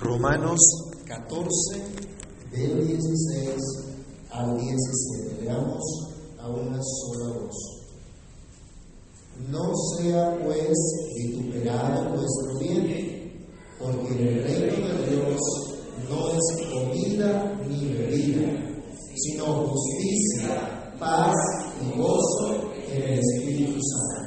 Romanos 14, del 16 al 17. Leamos a una sola voz. No sea pues vituperado vuestro bien, porque el reino de Dios no es comida ni bebida, sino justicia, paz y gozo en el Espíritu Santo.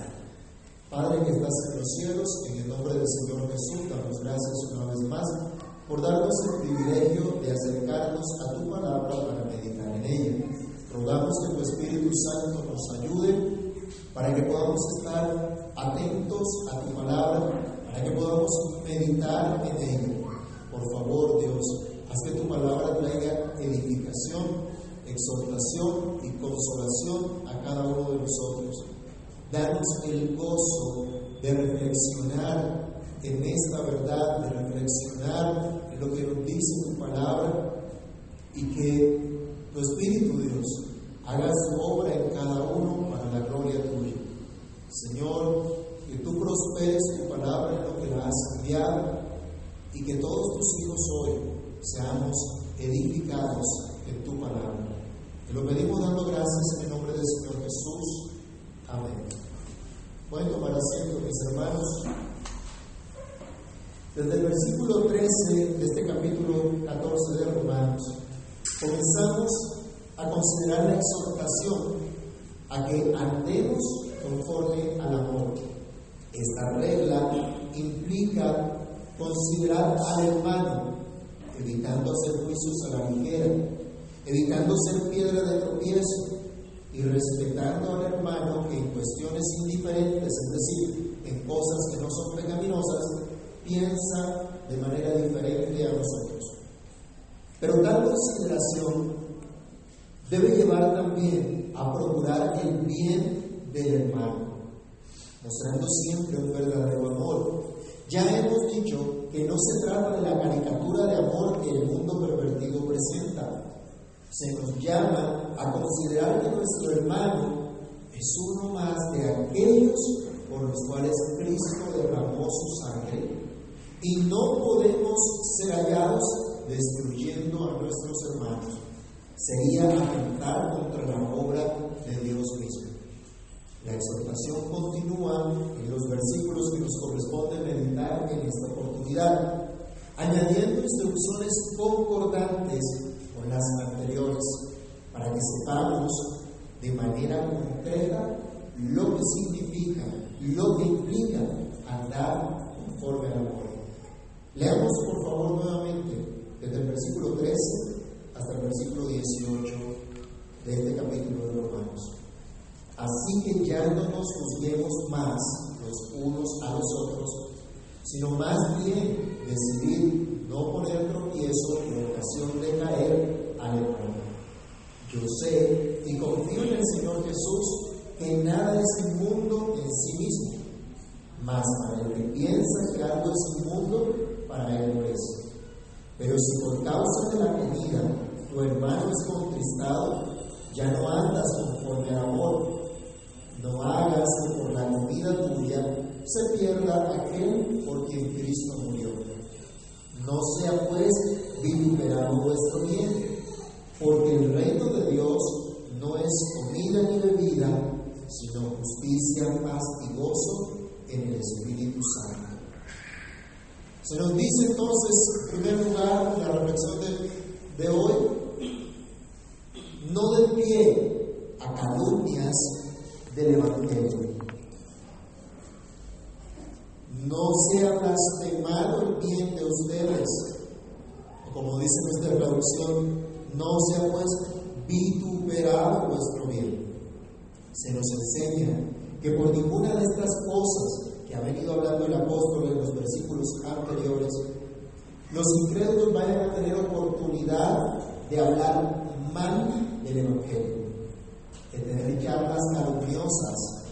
Padre que estás en los cielos, en el nombre del Señor Jesús, damos gracias una vez más por darnos el privilegio de acercarnos a tu palabra para meditar en ella. Rogamos que tu Espíritu Santo nos ayude para que podamos estar atentos a tu palabra, para que podamos meditar en ella. Por favor, Dios, haz que tu palabra traiga edificación, exhortación y consolación a cada uno de nosotros. Danos el gozo de reflexionar en esta verdad, de reflexionar lo que nos dice tu palabra y que tu Espíritu Dios haga su obra en cada uno para la gloria tuya. Señor, que tú prosperes tu palabra en lo que la has enviado y que todos tus hijos hoy seamos edificados en tu palabra. Te lo pedimos dando gracias en el nombre del Señor Jesús. Amén. Pueden tomar asiento, mis hermanos. Desde el versículo 13 de este capítulo 14 de Romanos, comenzamos a considerar la exhortación a que andemos conforme al amor. Esta regla implica considerar al hermano, evitando hacer juicios a la ligera, evitando ser piedra de tropiezo y respetando al hermano en cuestiones indiferentes, es decir, en cosas que no son pecaminosas, piensa de manera diferente a nosotros. Pero tal consideración debe llevar también a procurar el bien del hermano, mostrando siempre un verdadero amor. Ya hemos dicho que no se trata de la caricatura de amor que el mundo pervertido presenta. Se nos llama a considerar que nuestro hermano es uno más de aquellos por los cuales Cristo derramó su sangre y no podemos ser hallados destruyendo a nuestros hermanos. Sería atentar contra la obra de Dios mismo. La exhortación continúa en los versículos que nos corresponde meditar en esta oportunidad, añadiendo instrucciones concordantes con las anteriores, para que sepamos de manera concreta lo que significa, lo que implica andar conforme al amor. Leamos por favor nuevamente desde el versículo 13 hasta el versículo 18 de este capítulo de Romanos. Así que ya no nos juzguemos más los unos a los otros, sino más bien decidir no poner tropiezo en ocasión de caer al hermano. Yo sé y confío en el Señor Jesús que nada es inmundo en sí mismo, mas para el que piensa que algo es inmundo, para no es. Pero si por causa de la comida tu hermano es contristado, ya no andas conforme al amor. No hagas que por la comida tuya se pierda aquel por quien Cristo murió. No sea pues vituperado vuestro bien, porque el reino de Dios no es comida ni bebida, sino justicia, paz y gozo en el Espíritu Santo. Se nos dice entonces, en primer lugar, la reflexión de, hoy, no de pie a calumnias del Evangelio. No sea blasfemado el bien de ustedes, o como dice nuestra traducción, no sea pues vituperado vuestro bien. Se nos enseña que por ninguna de estas cosas que ha venido hablando el apóstol en los versículos anteriores, los incrédulos vayan a tener oportunidad de hablar mal del Evangelio, de tener charlas calumniosas,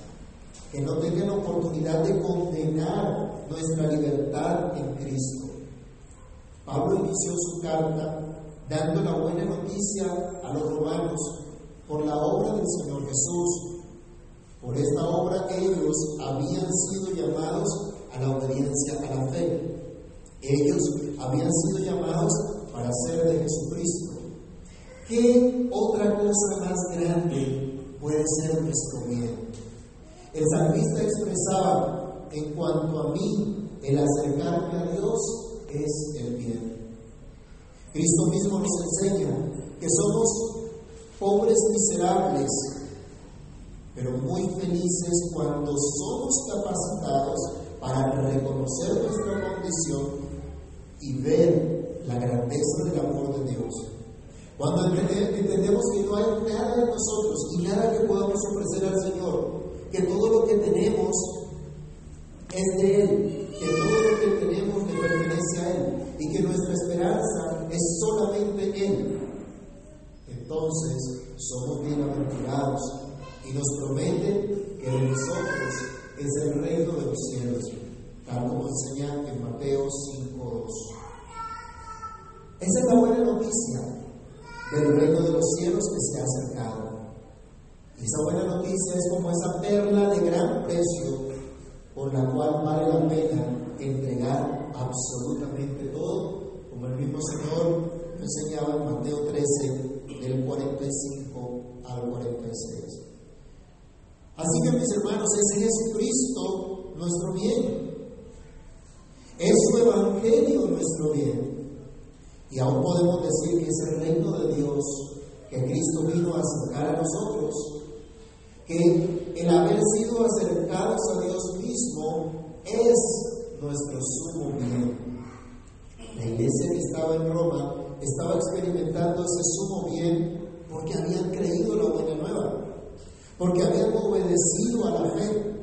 que no tengan oportunidad de condenar nuestra libertad en Cristo. Pablo inició su carta dando la buena noticia a los romanos por la obra del Señor Jesús por esta obra ellos habían sido llamados a la obediencia a la fe. Ellos habían sido llamados para ser de Jesucristo. ¿Qué otra cosa más grande puede ser nuestro bien? El salmista expresaba, en cuanto a mí, el acercarme a Dios es el bien. Cristo mismo nos enseña que somos pobres miserables, pero muy felices cuando somos capacitados para reconocer nuestra condición y ver la grandeza del amor de Dios. Cuando entendemos que no hay nada de nosotros y nada que podamos ofrecer al Señor, que todo lo que tenemos es de Él, que todo lo que tenemos le pertenece a Él y que nuestra esperanza es solamente Él, entonces somos bienaventurados y nos promete que de nosotros es el reino de los cielos, tal como enseña en Mateo 5.2. Esa es la buena noticia del reino de los cielos que se ha acercado. Y esa buena noticia es como esa perla de gran precio por la cual vale la pena entregar absolutamente todo, como el mismo Señor enseñaba en Mateo 13, del 45 al 46. Así que mis hermanos, es Jesucristo nuestro bien. Es su Evangelio nuestro bien. Y aún podemos decir que es el reino de Dios que Cristo vino a acercar a nosotros. Que el haber sido acercados a Dios mismo es nuestro sumo bien. La iglesia que estaba en Roma estaba experimentando ese sumo bien porque habían creído la buena nueva porque habían obedecido a la fe.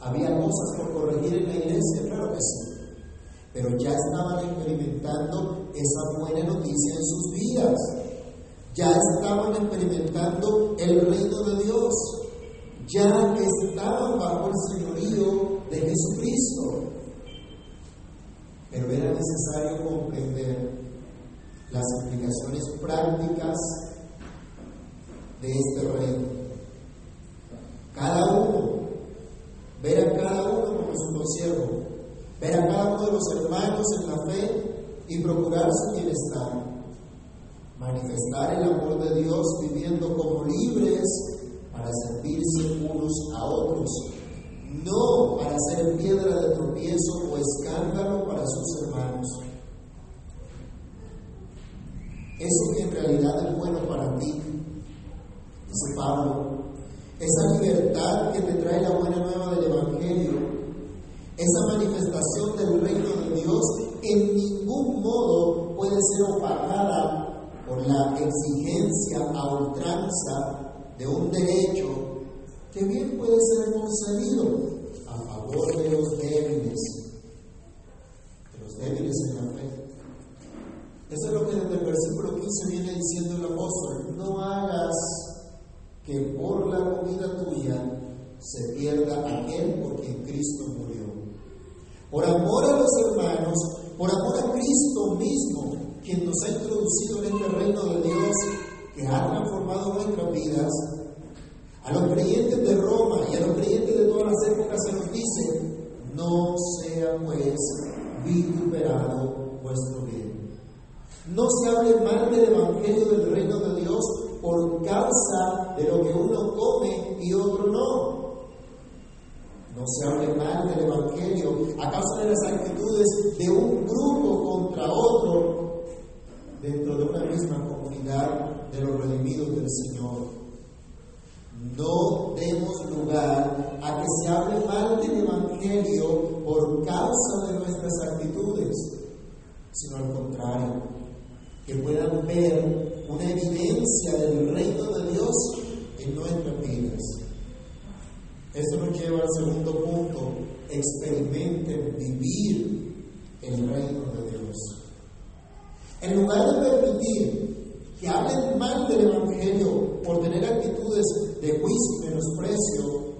Había cosas por corregir en la iglesia, claro que sí, pero ya estaban experimentando esa buena noticia en sus vidas. Ya estaban experimentando el reino de Dios. Ya estaban bajo el señorío de Jesucristo. Pero era necesario comprender las implicaciones prácticas de este reino cada uno, ver a cada uno como su consiervo, ver a cada uno de los hermanos en la fe y procurar su bienestar, manifestar el amor de Dios viviendo como libres para servirse unos a otros, no para ser piedra de tropiezo o escándalo para sus hermanos. Eso que en realidad es bueno para ti, dice Pablo, esa libertad que te trae la buena nueva del Evangelio, esa manifestación del reino de Dios, en ningún modo puede ser opacada por la exigencia a ultranza de un derecho que bien puede ser concedido a favor de los débiles, de los débiles en la fe. Eso es lo que desde el versículo 15 viene diciendo el apóstol, no hagas que por la comida tuya se pierda aquel por quien Cristo murió. Por amor a los hermanos, por amor a Cristo mismo, quien nos ha introducido en este reino de Dios que ha transformado nuestras vidas, a los creyentes de Roma y a los creyentes de todas las épocas se nos dice, no sea pues vituperado vuestro bien. No se hable mal del Evangelio del reino de Dios por causa de lo que uno come y otro no. No se hable mal del Evangelio a causa de las actitudes de un grupo contra otro dentro de una misma comunidad de los redimidos del Señor. No demos lugar a que se hable mal del Evangelio por causa de nuestras actitudes, sino al contrario, que puedan ver una evidencia del reino de Dios en nuestras vidas. Eso nos lleva al segundo punto, experimenten vivir el reino de Dios. En lugar de permitir que hablen mal del Evangelio por tener actitudes de juicio y menosprecio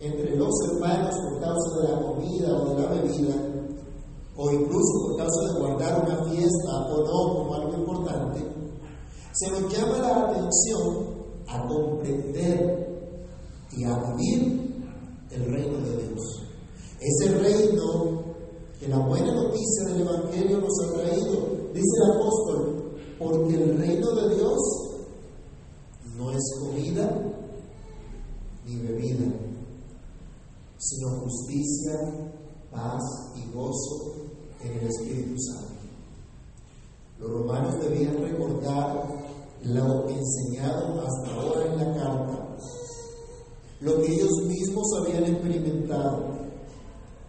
entre los hermanos por causa de la comida o de la bebida, o incluso por causa de guardar una fiesta o no como algo importante, se nos llama la atención a comprender y a vivir el reino de Dios. Ese reino que la buena noticia del Evangelio nos ha traído. Dice el apóstol, porque el reino de Dios no es comida ni bebida, sino justicia, paz y gozo en el Espíritu Santo. Los romanos debían recordar lo enseñado hasta ahora en la carta, lo que ellos mismos habían experimentado,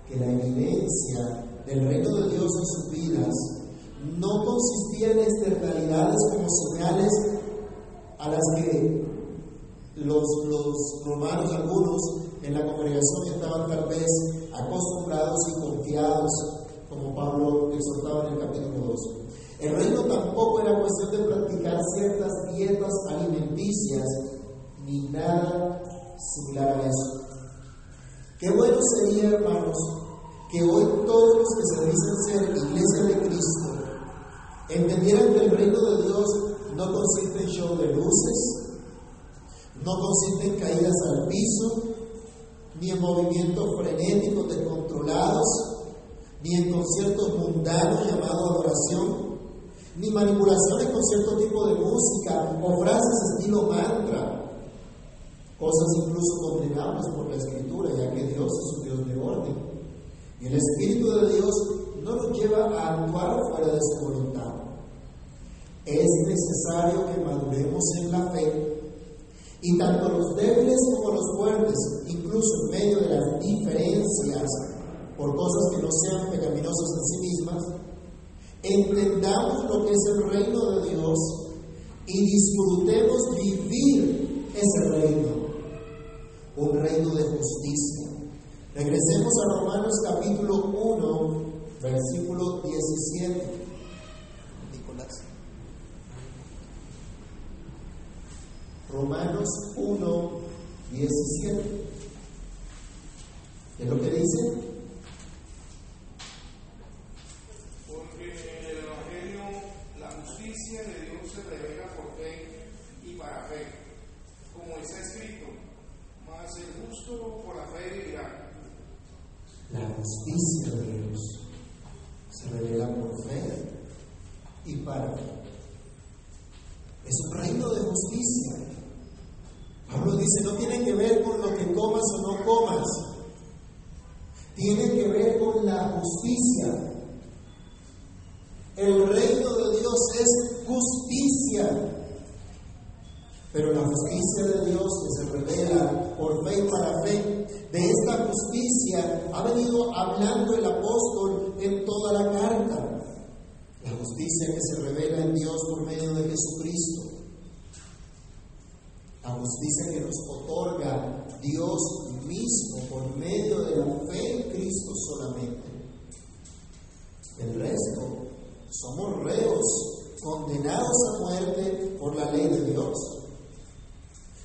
que la evidencia del reino de Dios en sus vidas no consistía en externalidades como señales a las que los, los romanos, algunos en la congregación, estaban tal vez acostumbrados y confiados, como Pablo exhortaba en el capítulo 2. El reino tampoco era cuestión de practicar ciertas dietas alimenticias ni nada similar a eso. Qué bueno sería, hermanos, que hoy todos los que se dicen ser iglesia de Cristo entendieran que el reino de Dios no consiste en show de luces, no consiste en caídas al piso, ni en movimientos frenéticos descontrolados, ni en conciertos mundanos llamados adoración, ni manipulaciones con cierto tipo de música o frases estilo mantra, cosas incluso condenables por la Escritura, ya que Dios es un Dios de orden. Y el Espíritu de Dios no nos lleva a actuar fuera de su voluntad. Es necesario que maduremos en la fe y tanto los débiles como los fuertes, incluso en medio de las diferencias por cosas que no sean pecaminosas en sí mismas, entendamos lo que es el reino de Dios y disfrutemos vivir ese reino, un reino de justicia. Regresemos a Romanos capítulo 1, versículo 17. Romanos 1, 17. ¿Qué es lo que dice? Porque en el Evangelio la justicia de Dios se revela por fe y para fe, como está escrito, mas el justo por la fe vivirá. La justicia de Dios se revela por fe y para fe. Es un reino de justicia. Pablo dice, no tiene que ver con lo que comas o no comas. Tiene que ver con la justicia. El reino de Dios es justicia. Pero la justicia de Dios que se revela por fe y para fe, de esta justicia ha hablando el apóstol en toda la carta. La justicia que se revela en Dios por medio de Jesucristo la justicia que nos otorga Dios mismo por medio de la fe en Cristo solamente. El resto somos reos, condenados a muerte por la ley de Dios.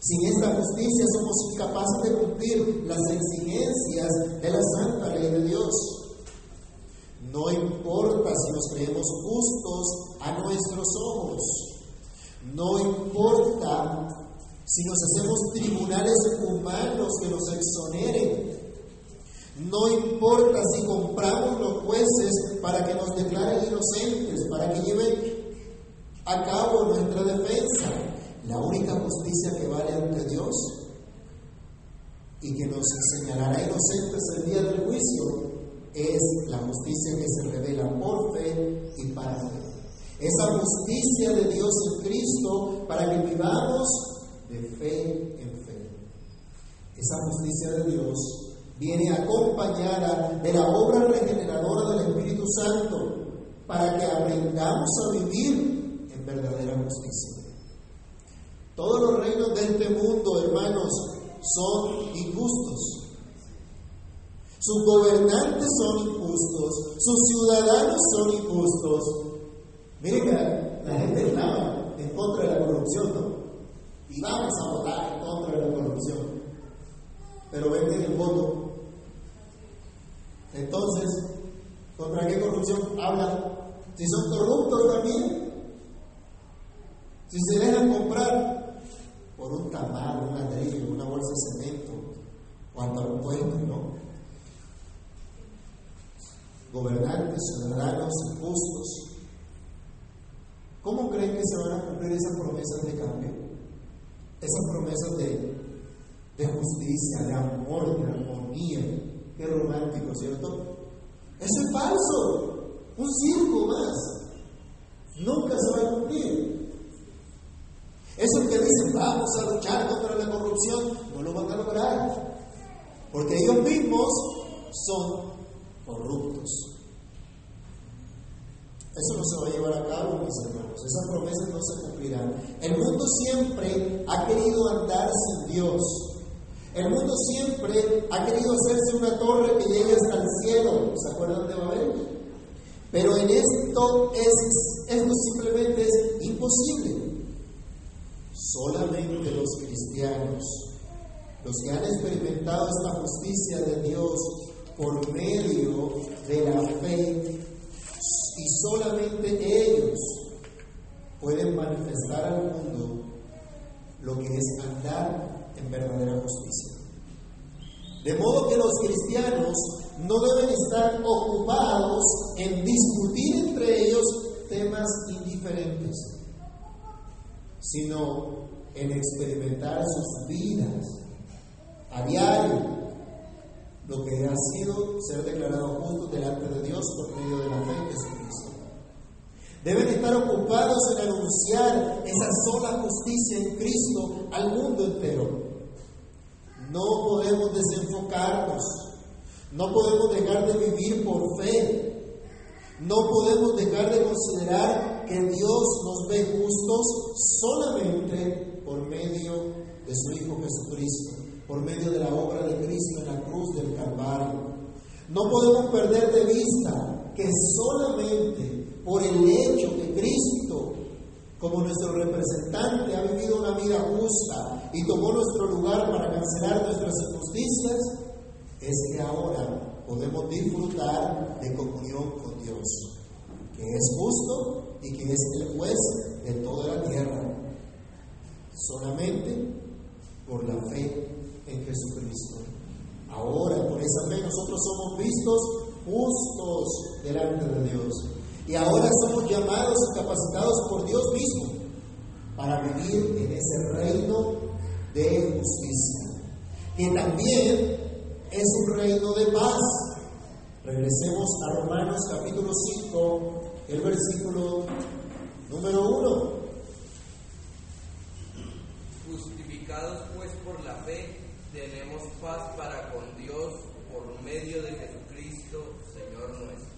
Sin esta justicia somos incapaces de cumplir las exigencias de la santa ley de Dios. No importa si nos creemos justos a nuestros ojos. No importa si nos hacemos tribunales humanos que nos exoneren, no importa si compramos los jueces para que nos declaren inocentes, para que lleven a cabo nuestra defensa. La única justicia que vale ante Dios y que nos señalará inocentes el día del juicio es la justicia que se revela por fe y para fe. Esa justicia de Dios en Cristo para que vivamos de fe en fe. Esa justicia de Dios viene acompañada de la obra regeneradora del Espíritu Santo para que aprendamos a vivir en verdadera justicia. Todos los reinos de este mundo, hermanos, son injustos. Sus gobernantes son injustos, sus ciudadanos son injustos. Miren que la gente clama en contra de la corrupción, ¿no? y vamos a votar en contra de la corrupción. Pero venden el voto. Entonces, ¿contra qué corrupción hablan? Si son corruptos también. Si se dejan comprar un tamal, un ladrillo, una bolsa de cemento, o hasta un puente, ¿no? gobernantes, ciudadanos injustos. ¿Cómo creen que se van a cumplir esas promesas de cambio? Esas promesas de, de justicia, de amor, de armonía. Qué romántico, ¿cierto? Eso es falso. Un circo más. Nunca se va a cumplir. Esos que dicen a luchar contra la corrupción, no lo van a lograr. Porque ellos mismos son corruptos. Eso no se va a llevar a cabo, mis hermanos. Esas promesas no se cumplirán. El mundo siempre ha querido andar sin Dios. El mundo siempre ha querido hacerse una torre que llegue hasta el cielo. ¿Se acuerdan de Babel? Pero en esto, es, esto simplemente es imposible. Solamente los cristianos, los que han experimentado esta justicia de Dios por medio de la fe, y solamente ellos pueden manifestar al mundo lo que es andar en verdadera justicia. De modo que los cristianos no deben estar ocupados en discutir entre ellos temas indiferentes, sino en experimentar sus vidas a diario, lo que ha sido ser declarado justo delante de Dios por medio de la fe en Jesucristo. Deben estar ocupados en anunciar esa sola justicia en Cristo al mundo entero. No podemos desenfocarnos no podemos dejar de vivir por fe. No podemos dejar de considerar que Dios nos ve justos solamente por medio de su Hijo Jesucristo, por medio de la obra de Cristo en la cruz del Calvario. No podemos perder de vista que solamente por el hecho que Cristo, como nuestro representante, ha vivido una vida justa y tomó nuestro lugar para cancelar nuestras injusticias, es que ahora podemos disfrutar de comunión con Dios, que es justo y que es el juez de toda la tierra, solamente por la fe en Jesucristo. Ahora, por esa fe, nosotros somos vistos justos delante de Dios. Y ahora somos llamados y capacitados por Dios mismo para vivir en ese reino de justicia. Que también es un reino de paz. Regresemos a Romanos capítulo 5, el versículo número 1. Justificados pues por la fe, tenemos paz para con Dios por medio de Jesucristo, Señor nuestro.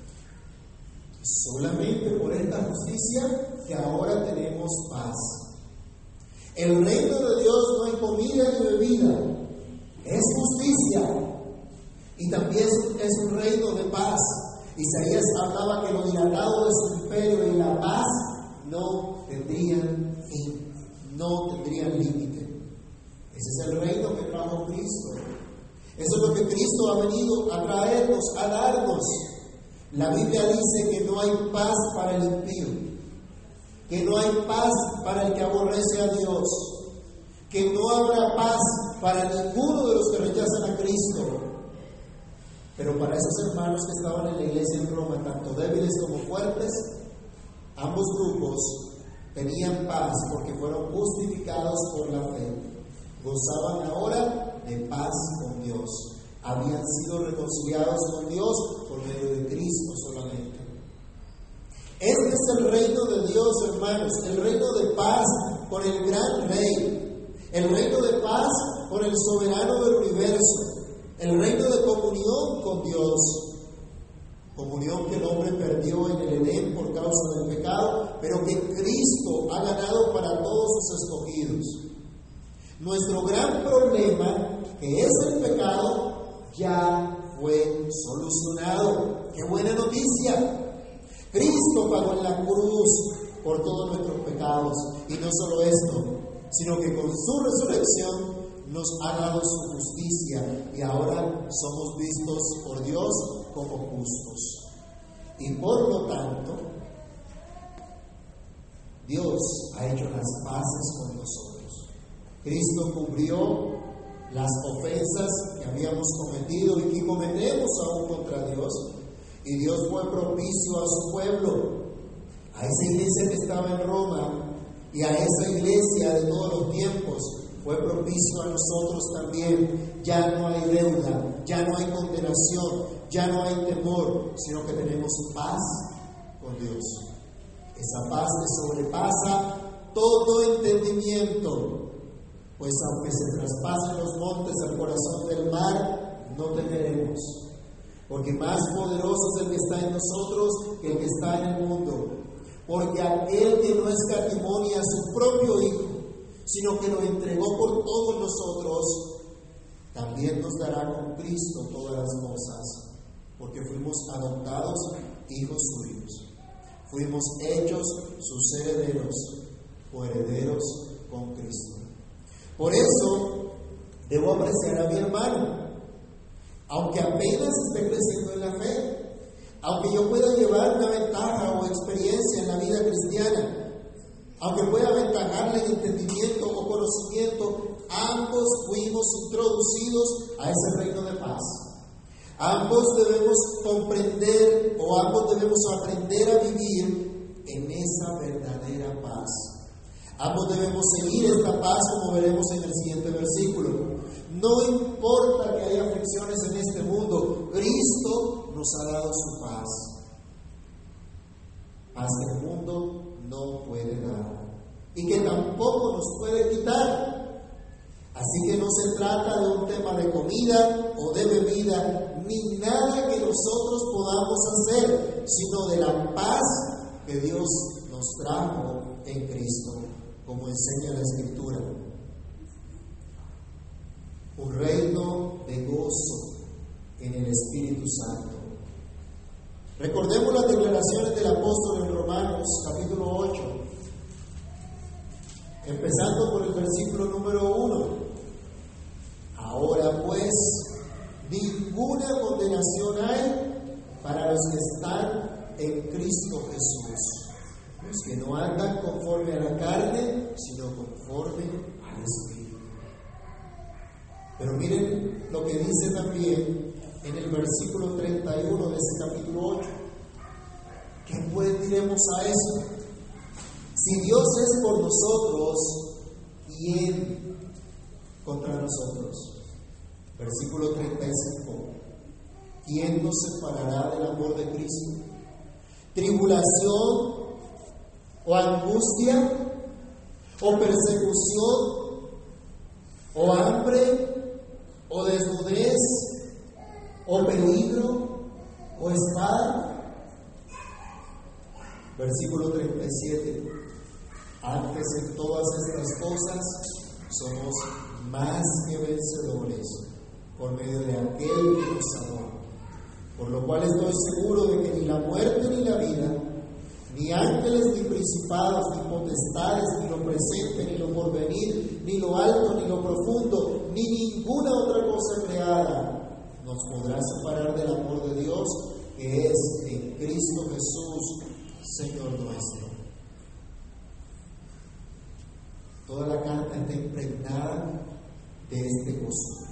Solamente por esta justicia que ahora tenemos paz. El reino de Dios no hay comida ni bebida, es justicia, y también es un reino de paz. Isaías hablaba que lo dilatado de su imperio y la paz no tendrían fin, no tendrían límite. Ese es el reino que trajo Cristo. Eso es lo que Cristo ha venido a traernos, a darnos. La Biblia dice que no hay paz para el impío, que no hay paz para el que aborrece a Dios, que no habrá paz para ninguno de los que rechazan a Cristo. Pero para esos hermanos que estaban en la iglesia en Roma, tanto débiles como fuertes, ambos grupos tenían paz porque fueron justificados por la fe. Gozaban ahora de paz con Dios. Habían sido reconciliados con Dios por medio de Cristo solamente. Este es el reino de Dios, hermanos, el reino de paz con el gran rey, el reino de paz con el soberano del universo, el reino de comunión con Dios, comunión que el hombre perdió en el Edén por causa del pecado, pero que Cristo ha ganado para todos sus escogidos. Nuestro gran problema, que es el pecado, ya fue solucionado. ¡Qué buena noticia! Cristo pagó en la cruz por todos nuestros pecados. Y no solo esto, sino que con su resurrección nos ha dado su justicia y ahora somos vistos por Dios como justos. Y por lo tanto, Dios ha hecho las paces con nosotros. Cristo cubrió las ofensas que habíamos cometido y que cometemos aún contra Dios. Y Dios fue propicio a su pueblo, a esa iglesia que estaba en Roma y a esa iglesia de todos los tiempos. Fue propicio a nosotros también. Ya no hay deuda, ya no hay condenación, ya no hay temor, sino que tenemos paz con Dios. Esa paz que sobrepasa todo entendimiento, pues aunque se traspasen los montes al corazón del mar, no temeremos, porque más poderoso es el que está en nosotros que el que está en el mundo, porque aquel que no escatimonia a su propio Hijo, sino que lo entregó por todos nosotros, también nos dará con Cristo todas las cosas, porque fuimos adoptados hijos suyos, fuimos hechos sus herederos o herederos con Cristo. Por eso debo apreciar a mi hermano, aunque apenas esté creciendo en la fe, aunque yo pueda llevar una ventaja o experiencia en la vida cristiana, aunque pueda aventajarle en entendimiento o conocimiento, ambos fuimos introducidos a ese reino de paz. Ambos debemos comprender o ambos debemos aprender a vivir en esa verdadera paz. Ambos debemos seguir esta paz como veremos en el siguiente versículo. No importa que haya aflicciones en este mundo, Cristo nos ha dado su paz. Paz que el mundo no puede dar y que tampoco nos puede quitar. Así que no se trata de un tema de comida o de bebida, ni nada que nosotros podamos hacer, sino de la paz que Dios nos trajo en Cristo como enseña la Escritura. Un reino de gozo en el Espíritu Santo. Recordemos las declaraciones del apóstol en Romanos capítulo 8, empezando por el versículo número 1. Ahora pues, ninguna condenación hay para los que están en Cristo Jesús los que no andan conforme a la carne, sino conforme al Espíritu. Pero miren lo que dice también en el versículo 31 de ese capítulo 8. ¿Qué pues diremos a eso? Si Dios es por nosotros, ¿quién contra nosotros? Versículo 35. ¿Quién nos separará del amor de Cristo? Tribulación o angustia, o persecución, o hambre, o desnudez, o peligro, o espada. Versículo 37. Antes en todas estas cosas somos más que vencedores por medio de aquel que nos. Por lo cual estoy seguro de que ni la muerte ni la vida, ni ángeles, ni principados, ni potestades, ni lo presente, ni lo porvenir, ni lo alto, ni lo profundo, ni ninguna otra cosa creada nos podrá separar del amor de Dios que es en Cristo Jesús, Señor nuestro. Toda la carta está impregnada de este gozo.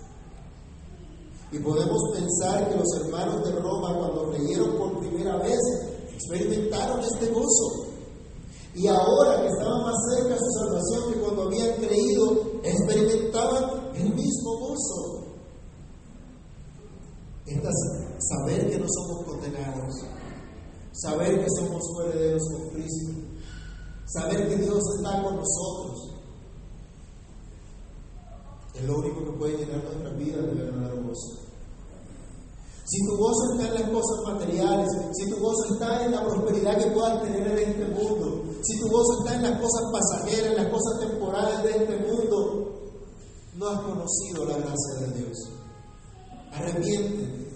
Y podemos pensar que los hermanos de Roma, cuando leyeron por primera vez, experimentaron este gozo. Y ahora que estaban más cerca de su salvación que cuando habían creído, experimentaban el mismo gozo. Estas, saber que no somos condenados, saber que somos herederos con Cristo, saber que Dios está con nosotros, es lo único que puede llenar nuestra vida de verdadero gozo. Si tu gozo está en las cosas materiales, si tu gozo está en la prosperidad que puedas tener en este mundo, si tu gozo está en las cosas pasajeras, en las cosas temporales de este mundo, no has conocido la gracia de Dios. Arrepiéntete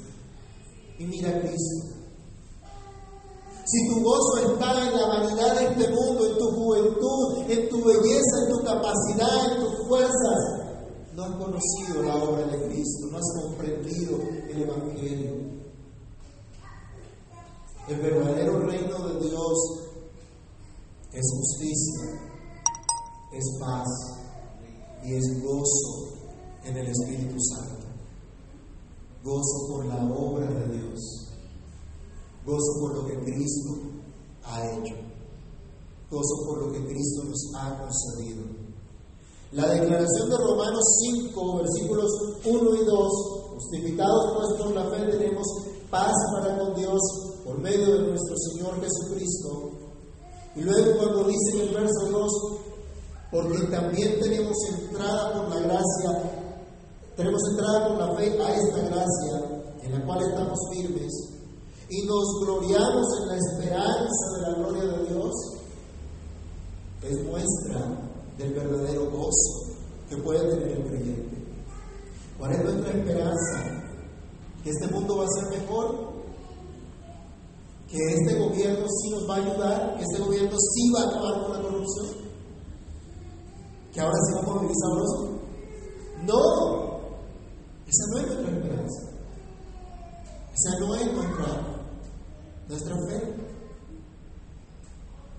y mira a Cristo. Si tu gozo está en la vanidad de este mundo, en tu juventud, en tu belleza, en tu capacidad, en tus fuerzas, no has conocido la obra de Cristo, no has comprendido el Evangelio. El verdadero reino de Dios es justicia, es paz y es gozo en el Espíritu Santo. Gozo por la obra de Dios. Gozo por lo que Cristo ha hecho, gozo por lo que Cristo nos ha concedido. La declaración de Romanos 5, versículos 1 y 2, justificados pues por la fe tenemos paz para con Dios por medio de nuestro Señor Jesucristo. Y luego cuando dice en el verso 2, porque también tenemos entrada por la gracia, tenemos entrada por la fe a esta gracia en la cual estamos firmes y nos gloriamos en la esperanza de la gloria de Dios, es muestra del verdadero gozo que puede tener el creyente. ¿Cuál es nuestra esperanza? ¿Que este mundo va a ser mejor? ¿Que este gobierno sí nos va a ayudar? ¿Que este gobierno sí va a acabar con la corrupción? ¿Que ahora sí vamos a vivir sabroso? No, esa no es nuestra esperanza. Esa no es nuestra, nuestra fe.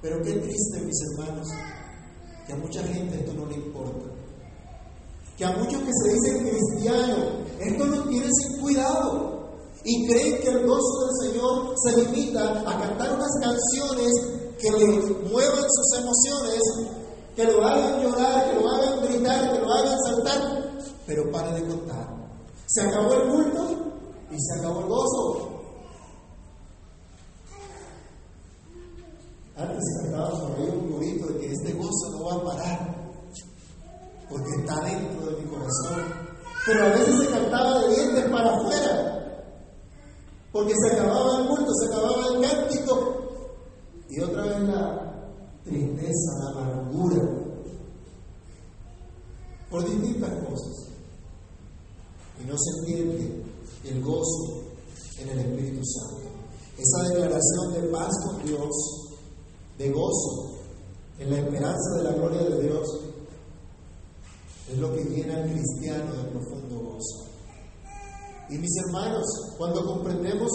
Pero qué triste, mis hermanos, que a mucha gente esto no le importa. Que a muchos que se dicen cristianos, esto no tiene sin cuidado. Y creen que el gozo del Señor se limita a cantar unas canciones que le muevan sus emociones, que lo hagan llorar, que lo hagan gritar, que lo hagan saltar. Pero pare de contar. Se acabó el culto y se acabó el gozo. Antes cantaba por ahí un poquito de que este gozo no va a parar, porque está dentro de mi corazón. Pero a veces se cantaba de dientes para afuera, porque se acababa el culto, se acababa el cántico, y otra vez la tristeza, la amargura, por distintas cosas. Y no se entiende el gozo en el Espíritu Santo. Esa declaración de paz con Dios de gozo en la esperanza de la gloria de Dios, es lo que llena al cristiano de profundo gozo. Y mis hermanos, cuando comprendemos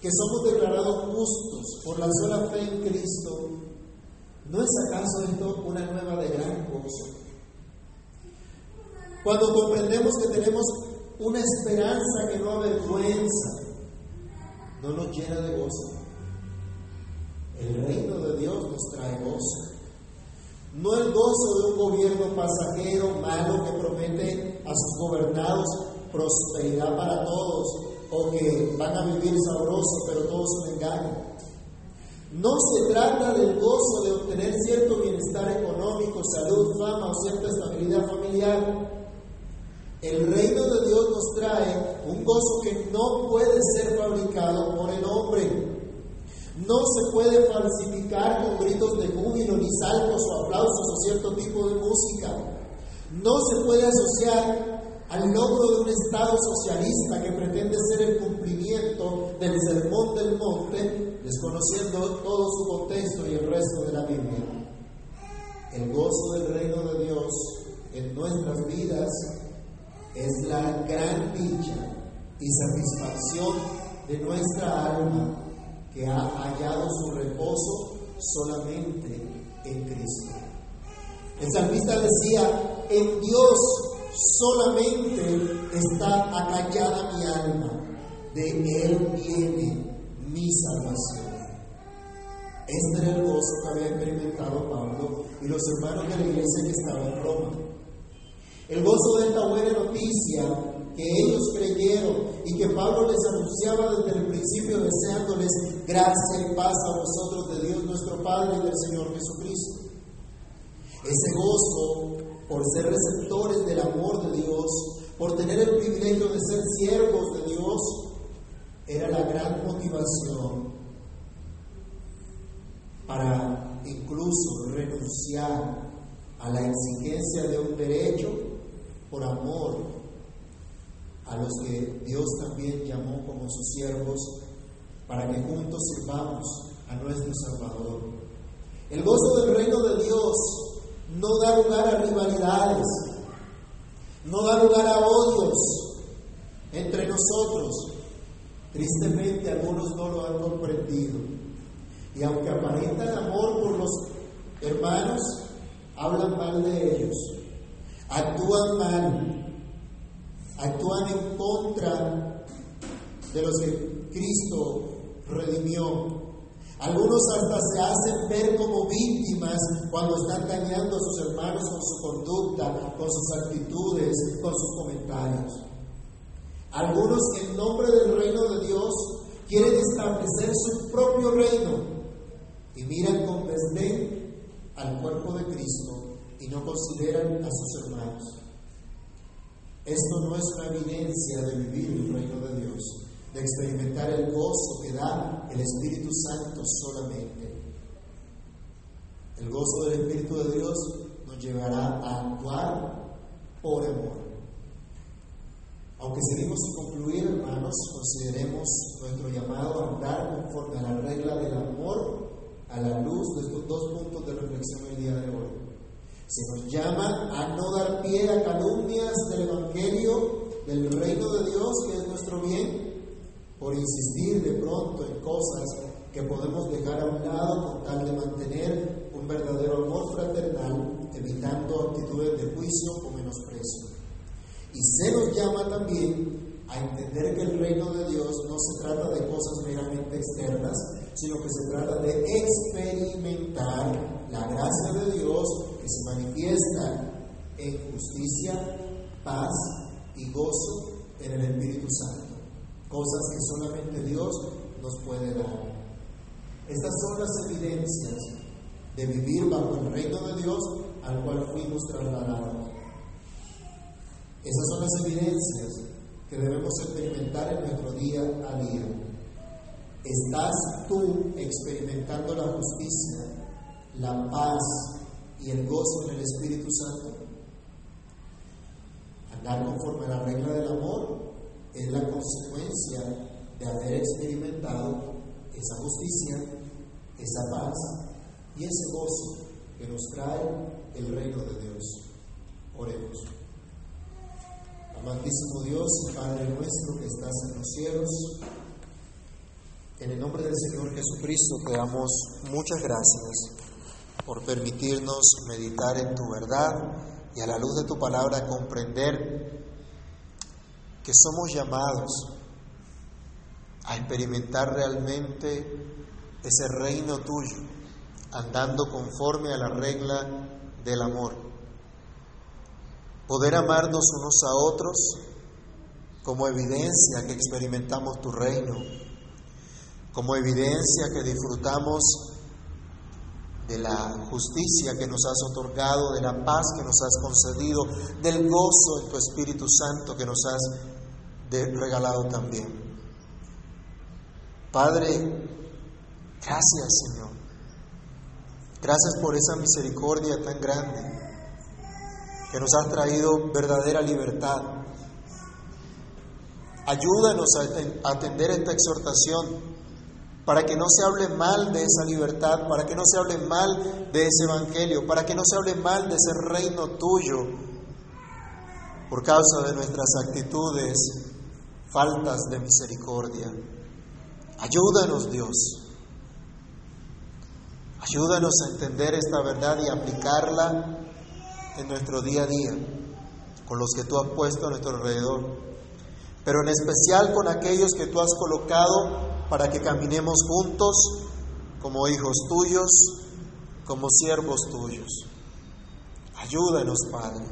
que somos declarados justos por la sola fe en Cristo, ¿no es acaso esto una nueva de gran gozo? Cuando comprendemos que tenemos una esperanza que no avergüenza, no nos llena de gozo. El reino de Dios nos trae gozo. No el gozo de un gobierno pasajero, malo, que promete a sus gobernados prosperidad para todos o que van a vivir sabroso, pero todo es un engaño. No se trata del gozo de obtener cierto bienestar económico, salud, fama o cierta estabilidad familiar. El reino de Dios nos trae un gozo que no puede ser fabricado por el hombre. No se puede falsificar con gritos de júbilo, ni saltos o aplausos o cierto tipo de música. No se puede asociar al logro de un Estado socialista que pretende ser el cumplimiento del sermón del monte, desconociendo todo su contexto y el resto de la Biblia. El gozo del reino de Dios en nuestras vidas es la gran dicha y satisfacción de nuestra alma que ha hallado su reposo solamente en Cristo. El salmista decía, en Dios solamente está acallada mi alma, de Él viene mi salvación. Este era el gozo que había experimentado Pablo y los hermanos de la iglesia que estaba en Roma. El gozo de esta buena noticia que ellos creyeron y que Pablo les anunciaba desde el principio deseándoles gracia y paz a vosotros de Dios nuestro Padre y del Señor Jesucristo. Ese gozo por ser receptores del amor de Dios, por tener el privilegio de ser siervos de Dios, era la gran motivación para incluso renunciar a la exigencia de un derecho por amor a los que Dios también llamó como sus siervos para que juntos sirvamos a nuestro Salvador. El gozo del reino de Dios no da lugar a rivalidades, no da lugar a odios entre nosotros. Tristemente algunos no lo han comprendido. Y aunque aparentan amor por los hermanos, hablan mal de ellos, actúan mal, actúan en contra de los que Cristo redimió. Algunos hasta se hacen ver como víctimas cuando están dañando a sus hermanos con su conducta, con sus actitudes, con sus comentarios. Algunos en nombre del reino de Dios quieren establecer su propio reino y miran con desdén al cuerpo de Cristo y no consideran a sus hermanos. Esto no es una evidencia de vivir el reino de Dios, de experimentar el gozo que da el Espíritu Santo solamente. El gozo del Espíritu de Dios nos llevará a actuar por amor. Aunque seguimos sin concluir, hermanos, consideremos nuestro llamado a andar conforme a la regla del amor a la luz de estos dos puntos de reflexión el día de hoy. Se nos llama a no dar pie a calumnias del Evangelio, del reino de Dios, que es nuestro bien, por insistir de pronto en cosas que podemos dejar a un lado con tal de mantener un verdadero amor fraternal, evitando actitudes de juicio o menosprecio. Y se nos llama también a entender que el reino de Dios no se trata de cosas meramente externas, sino que se trata de experimentar la gracia de Que se manifiesta en justicia, paz y gozo en el Espíritu Santo, cosas que solamente Dios nos puede dar. Estas son las evidencias de vivir bajo el reino de Dios al cual fuimos trasladados. Esas son las evidencias que debemos experimentar en nuestro día a día. ¿Estás tú experimentando la justicia, la paz y el gozo en el Espíritu Santo? Andar conforme a la regla del amor es la consecuencia de haber experimentado esa justicia, esa paz y ese gozo que nos trae el reino de Dios. Oremos. Amantísimo Dios y Padre nuestro que estás en los cielos, en el nombre del Señor Jesucristo te damos muchas gracias por permitirnos meditar en tu verdad y a la luz de tu palabra comprender que somos llamados a experimentar realmente ese reino tuyo, andando conforme a la regla del amor. Poder amarnos unos a otros como evidencia que experimentamos tu reino, como evidencia que disfrutamos de la justicia que nos has otorgado, de la paz que nos has concedido, del gozo en tu Espíritu Santo que nos has regalado también. Padre, gracias Señor. Gracias por esa misericordia tan grande que nos has traído verdadera libertad. Ayúdanos a atender esta exhortación para que no se hable mal de esa libertad, para que no se hable mal de ese evangelio, para que no se hable mal de ese reino tuyo por causa de nuestras actitudes, faltas de misericordia. Ayúdanos Dios. Ayúdanos a entender esta verdad y aplicarla en nuestro día a día, con los que tú has puesto a nuestro alrededor, pero en especial con aquellos que tú has colocado para que caminemos juntos como hijos tuyos, como siervos tuyos. Ayúdanos, Padre.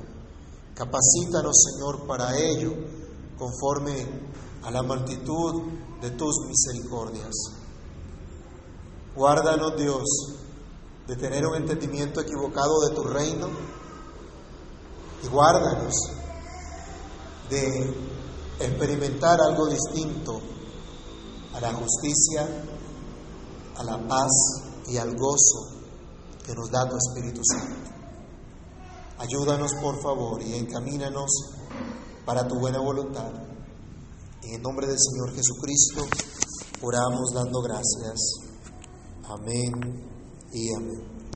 Capacítanos, Señor, para ello, conforme a la multitud de tus misericordias. Guárdanos, Dios, de tener un entendimiento equivocado de tu reino y guárdanos de experimentar algo distinto la justicia, a la paz y al gozo que nos da tu Espíritu Santo. Ayúdanos por favor y encamínanos para tu buena voluntad. En el nombre del Señor Jesucristo oramos dando gracias. Amén y amén.